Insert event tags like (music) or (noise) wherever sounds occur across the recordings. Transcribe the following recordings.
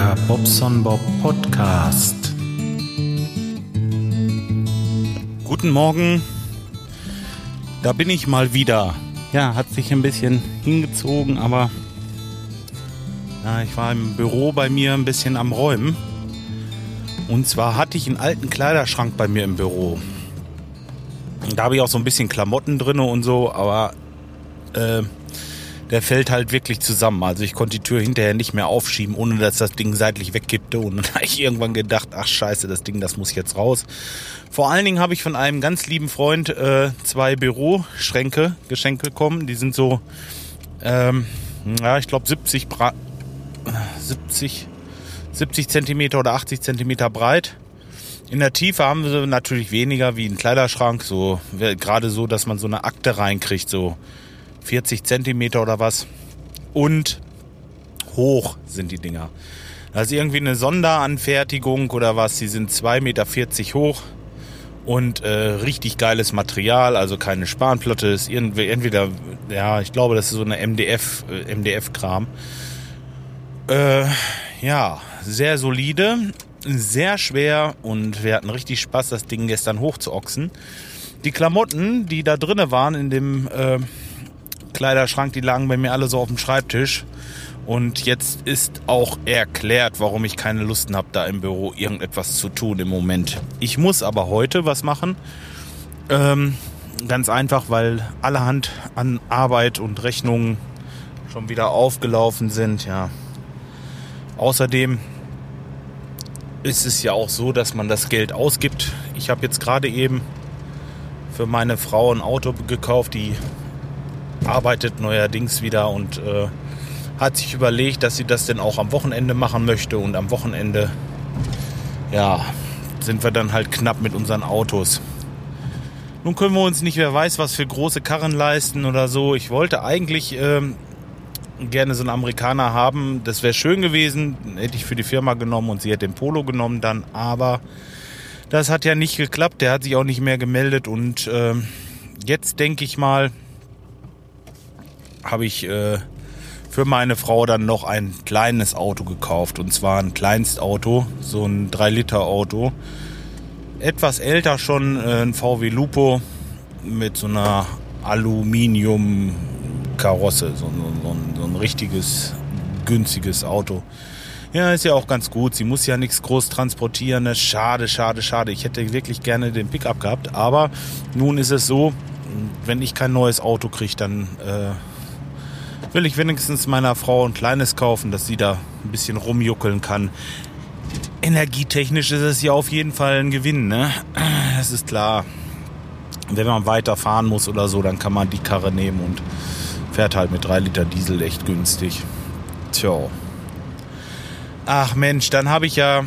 Der Bobson Bob Podcast. Guten Morgen. Da bin ich mal wieder. Ja, hat sich ein bisschen hingezogen, aber ja, ich war im Büro bei mir ein bisschen am Räumen. Und zwar hatte ich einen alten Kleiderschrank bei mir im Büro. Da habe ich auch so ein bisschen Klamotten drin und so, aber äh, der fällt halt wirklich zusammen. Also ich konnte die Tür hinterher nicht mehr aufschieben, ohne dass das Ding seitlich wegkippte. Und dann (laughs) habe ich irgendwann gedacht, ach scheiße, das Ding, das muss jetzt raus. Vor allen Dingen habe ich von einem ganz lieben Freund äh, zwei Büroschränke geschenkt bekommen. Die sind so, ähm, ja, ich glaube 70, 70, 70 Zentimeter oder 80 Zentimeter breit. In der Tiefe haben sie natürlich weniger wie ein Kleiderschrank, so gerade so, dass man so eine Akte reinkriegt, so 40 Zentimeter oder was. Und hoch sind die Dinger. Das ist irgendwie eine Sonderanfertigung oder was. Die sind 2,40 Meter hoch und äh, richtig geiles Material, also keine Spanplatte. Ist irgendwie, entweder, ja, ich glaube, das ist so eine MDF, äh, MDF-Kram. Äh, ja, sehr solide, sehr schwer und wir hatten richtig Spaß, das Ding gestern hochzuochsen. Die Klamotten, die da drinnen waren in dem äh, Kleiderschrank, die lagen bei mir alle so auf dem Schreibtisch. Und jetzt ist auch erklärt, warum ich keine Lust habe, da im Büro irgendetwas zu tun im Moment. Ich muss aber heute was machen. Ähm, ganz einfach, weil allerhand an Arbeit und Rechnungen schon wieder aufgelaufen sind. Ja. Außerdem ist es ja auch so, dass man das Geld ausgibt. Ich habe jetzt gerade eben für meine Frau ein Auto gekauft, die arbeitet neuerdings wieder und äh, hat sich überlegt, dass sie das denn auch am Wochenende machen möchte. Und am Wochenende, ja, sind wir dann halt knapp mit unseren Autos. Nun können wir uns nicht, wer weiß, was für große Karren leisten oder so. Ich wollte eigentlich ähm, gerne so einen Amerikaner haben. Das wäre schön gewesen. Hätte ich für die Firma genommen und sie hätte den Polo genommen dann. Aber das hat ja nicht geklappt. Der hat sich auch nicht mehr gemeldet. Und äh, jetzt denke ich mal, habe ich äh, für meine Frau dann noch ein kleines Auto gekauft. Und zwar ein Kleinstauto, so ein 3-Liter-Auto. Etwas älter schon, äh, ein VW Lupo mit so einer Aluminium-Karosse. So, so, so, so ein richtiges, günstiges Auto. Ja, ist ja auch ganz gut. Sie muss ja nichts groß transportieren. Ne? Schade, schade, schade. Ich hätte wirklich gerne den Pickup gehabt. Aber nun ist es so, wenn ich kein neues Auto kriege, dann äh, will ich wenigstens meiner Frau ein kleines kaufen, dass sie da ein bisschen rumjuckeln kann. Energietechnisch ist es ja auf jeden Fall ein Gewinn, ne? Das ist klar. Wenn man weiter fahren muss oder so, dann kann man die Karre nehmen und fährt halt mit 3 Liter Diesel echt günstig. Tja. Ach Mensch, dann habe ich ja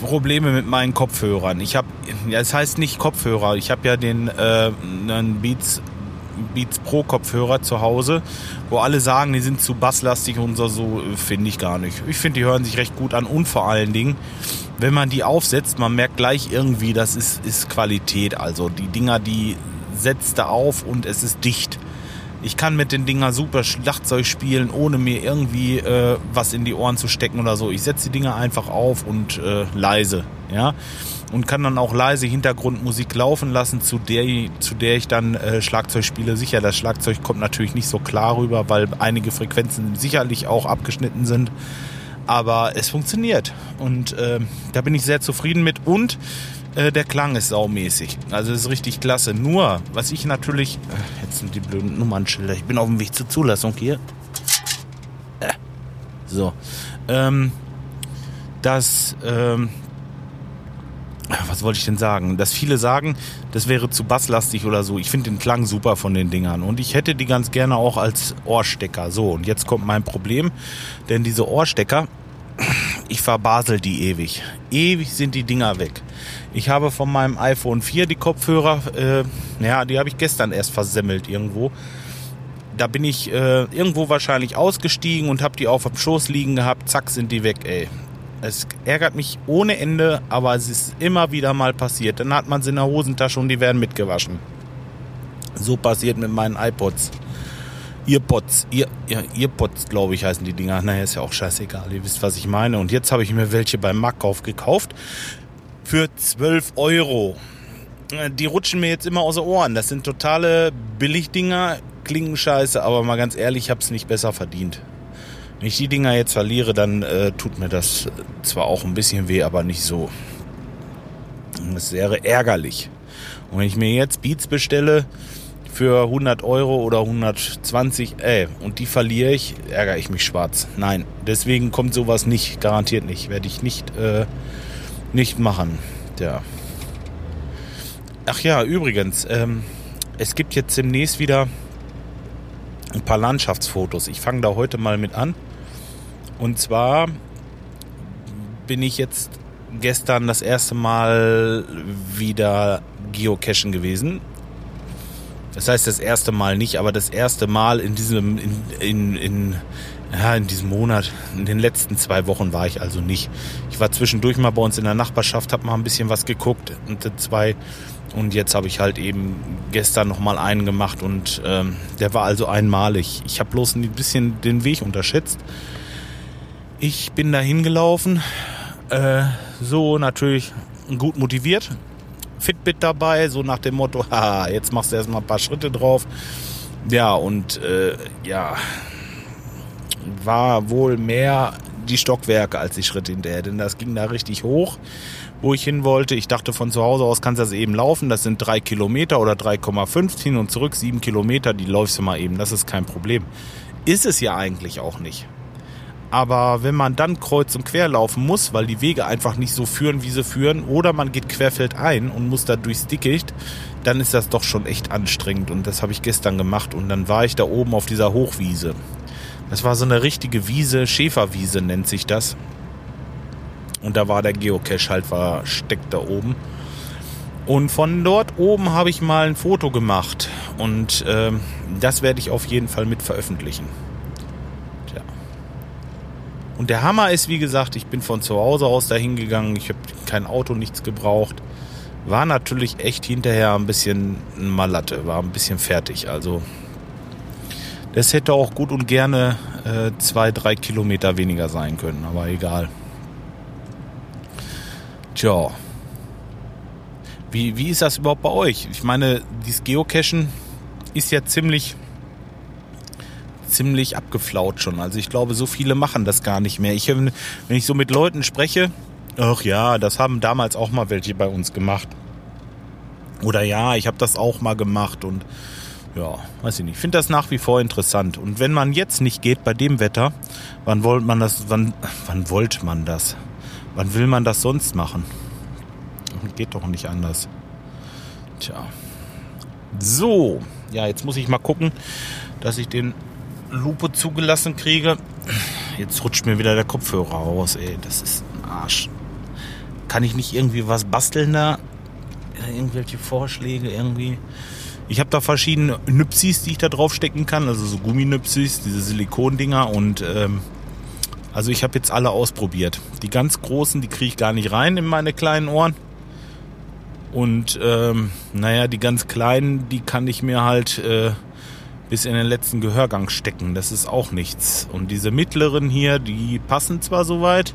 Probleme mit meinen Kopfhörern. Ich habe, es heißt nicht Kopfhörer. Ich habe ja den äh, Beats Beats Pro Kopfhörer zu Hause, wo alle sagen, die sind zu basslastig und so, so finde ich gar nicht. Ich finde, die hören sich recht gut an und vor allen Dingen, wenn man die aufsetzt, man merkt gleich irgendwie, das ist, ist Qualität. Also die Dinger, die setzt da auf und es ist dicht. Ich kann mit den Dinger super Schlagzeug spielen, ohne mir irgendwie äh, was in die Ohren zu stecken oder so. Ich setze die Dinger einfach auf und äh, leise, ja und kann dann auch leise Hintergrundmusik laufen lassen, zu der, zu der ich dann äh, Schlagzeug spiele. Sicher, das Schlagzeug kommt natürlich nicht so klar rüber, weil einige Frequenzen sicherlich auch abgeschnitten sind. Aber es funktioniert und äh, da bin ich sehr zufrieden mit und äh, der Klang ist saumäßig. Also ist richtig klasse. Nur, was ich natürlich... Äh, jetzt sind die blöden Nummernschilder. Ich bin auf dem Weg zur Zulassung hier. Äh, so. Ähm, dass ähm, was wollte ich denn sagen? Dass viele sagen, das wäre zu basslastig oder so. Ich finde den Klang super von den Dingern und ich hätte die ganz gerne auch als Ohrstecker. So, und jetzt kommt mein Problem, denn diese Ohrstecker, ich verbasel die ewig. Ewig sind die Dinger weg. Ich habe von meinem iPhone 4 die Kopfhörer, äh, ja, die habe ich gestern erst versemmelt irgendwo. Da bin ich äh, irgendwo wahrscheinlich ausgestiegen und habe die auf dem Schoß liegen gehabt. Zack, sind die weg, ey. Es ärgert mich ohne Ende, aber es ist immer wieder mal passiert. Dann hat man sie in der Hosentasche und die werden mitgewaschen. So passiert mit meinen iPods. Earpods, Ear, ja, Earpods, glaube ich, heißen die Dinger. Naja, ist ja auch scheißegal. Ihr wisst, was ich meine. Und jetzt habe ich mir welche beim Marktkauf gekauft. Für 12 Euro. Äh, die rutschen mir jetzt immer aus den Ohren. Das sind totale Billigdinger. Klingen scheiße, aber mal ganz ehrlich, ich habe es nicht besser verdient. Wenn ich die Dinger jetzt verliere, dann äh, tut mir das zwar auch ein bisschen weh, aber nicht so. Das wäre ärgerlich. Und wenn ich mir jetzt Beats bestelle für 100 Euro oder 120, ey, äh, und die verliere ich, ärgere ich mich schwarz. Nein, deswegen kommt sowas nicht, garantiert nicht. Werde ich nicht, äh, nicht machen. Ja. Ach ja, übrigens, ähm, es gibt jetzt demnächst wieder ein paar Landschaftsfotos. Ich fange da heute mal mit an. Und zwar bin ich jetzt gestern das erste Mal wieder geocachen gewesen. Das heißt das erste Mal nicht, aber das erste Mal in diesem, in, in, in, ja, in diesem Monat, in den letzten zwei Wochen war ich also nicht. Ich war zwischendurch mal bei uns in der Nachbarschaft, habe mal ein bisschen was geguckt und zwei und jetzt habe ich halt eben gestern noch mal einen gemacht und ähm, der war also einmalig. Ich habe bloß ein bisschen den Weg unterschätzt. Ich bin da hingelaufen, äh, so natürlich gut motiviert, Fitbit dabei, so nach dem Motto, (laughs) haha, jetzt machst du erstmal ein paar Schritte drauf. Ja, und äh, ja, war wohl mehr die Stockwerke als die Schritte hinterher, denn das ging da richtig hoch, wo ich hin wollte. Ich dachte, von zu Hause aus kannst du das eben laufen. Das sind drei Kilometer oder 3,5 hin und zurück, sieben Kilometer, die läufst du mal eben. Das ist kein Problem. Ist es ja eigentlich auch nicht. Aber wenn man dann kreuz und quer laufen muss, weil die Wege einfach nicht so führen, wie sie führen, oder man geht querfeldein und muss da durchs Dickicht, dann ist das doch schon echt anstrengend. Und das habe ich gestern gemacht. Und dann war ich da oben auf dieser Hochwiese. Das war so eine richtige Wiese, Schäferwiese nennt sich das. Und da war der Geocache halt versteckt da oben. Und von dort oben habe ich mal ein Foto gemacht. Und äh, das werde ich auf jeden Fall mit veröffentlichen. Und der Hammer ist, wie gesagt, ich bin von zu Hause aus dahin gegangen. Ich habe kein Auto, nichts gebraucht. War natürlich echt hinterher ein bisschen Malatte, war ein bisschen fertig. Also das hätte auch gut und gerne äh, zwei, drei Kilometer weniger sein können, aber egal. Tja. Wie, wie ist das überhaupt bei euch? Ich meine, dieses Geocachen ist ja ziemlich ziemlich abgeflaut schon. Also ich glaube, so viele machen das gar nicht mehr. Ich, wenn ich so mit Leuten spreche, ach ja, das haben damals auch mal welche bei uns gemacht. Oder ja, ich habe das auch mal gemacht und ja, weiß ich nicht. Ich finde das nach wie vor interessant. Und wenn man jetzt nicht geht bei dem Wetter, wann wollte man das, wann, wann wollte man das? Wann will man das sonst machen? Geht doch nicht anders. Tja. So, ja, jetzt muss ich mal gucken, dass ich den Lupe zugelassen kriege. Jetzt rutscht mir wieder der Kopfhörer raus, ey. Das ist ein Arsch. Kann ich nicht irgendwie was basteln da? Irgendwelche Vorschläge irgendwie? Ich habe da verschiedene Nüpsis, die ich da draufstecken kann, also so Gumminüpsis, diese Silikondinger und ähm, also ich habe jetzt alle ausprobiert. Die ganz großen, die kriege ich gar nicht rein in meine kleinen Ohren. Und ähm, naja, die ganz kleinen, die kann ich mir halt äh, bis in den letzten Gehörgang stecken. Das ist auch nichts. Und diese mittleren hier, die passen zwar soweit,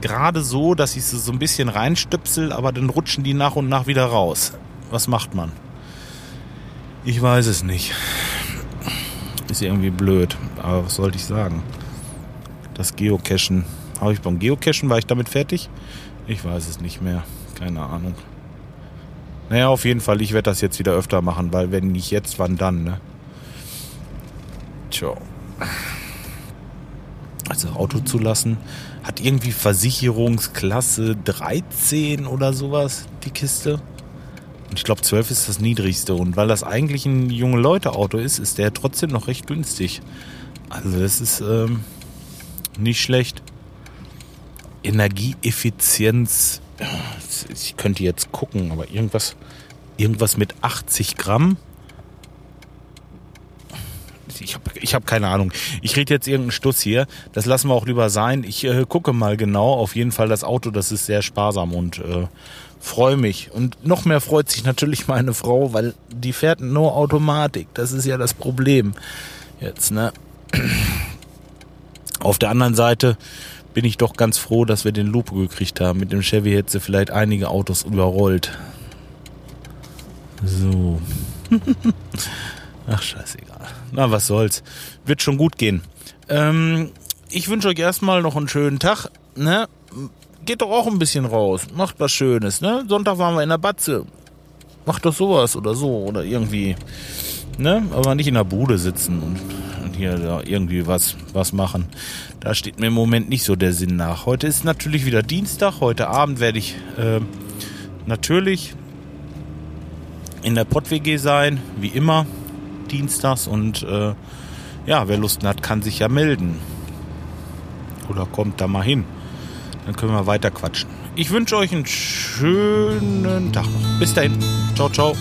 gerade so, dass ich sie so ein bisschen reinstöpsel, aber dann rutschen die nach und nach wieder raus. Was macht man? Ich weiß es nicht. Ist irgendwie blöd, aber was sollte ich sagen? Das Geocachen. Habe ich beim Geocachen, war ich damit fertig? Ich weiß es nicht mehr. Keine Ahnung. Naja, auf jeden Fall, ich werde das jetzt wieder öfter machen, weil wenn nicht jetzt, wann dann, ne? Tja. Also Auto zu lassen. Hat irgendwie Versicherungsklasse 13 oder sowas, die Kiste. Und ich glaube 12 ist das niedrigste. Und weil das eigentlich ein junge Leute-Auto ist, ist der trotzdem noch recht günstig. Also das ist ähm, nicht schlecht. Energieeffizienz. Ich könnte jetzt gucken, aber irgendwas, irgendwas mit 80 Gramm ich habe ich hab keine Ahnung. Ich rede jetzt irgendeinen Stuss hier. Das lassen wir auch lieber sein. Ich äh, gucke mal genau. Auf jeden Fall das Auto, das ist sehr sparsam und äh, freue mich. Und noch mehr freut sich natürlich meine Frau, weil die fährt nur Automatik. Das ist ja das Problem. Jetzt, ne? Auf der anderen Seite bin ich doch ganz froh, dass wir den Lupo gekriegt haben. Mit dem Chevy hätte sie vielleicht einige Autos überrollt. So. (laughs) Ach, scheißegal. Na, was soll's. Wird schon gut gehen. Ähm, ich wünsche euch erstmal noch einen schönen Tag. Ne? Geht doch auch ein bisschen raus. Macht was Schönes. Ne? Sonntag waren wir in der Batze. Macht doch sowas oder so. Oder irgendwie. Ne? Aber nicht in der Bude sitzen und, und hier da irgendwie was, was machen. Da steht mir im Moment nicht so der Sinn nach. Heute ist natürlich wieder Dienstag. Heute Abend werde ich äh, natürlich in der Pott-WG sein, wie immer, dienstags. Und äh, ja, wer Lust hat, kann sich ja melden. Oder kommt da mal hin. Dann können wir weiter quatschen. Ich wünsche euch einen schönen Tag noch. Bis dahin. Ciao, ciao.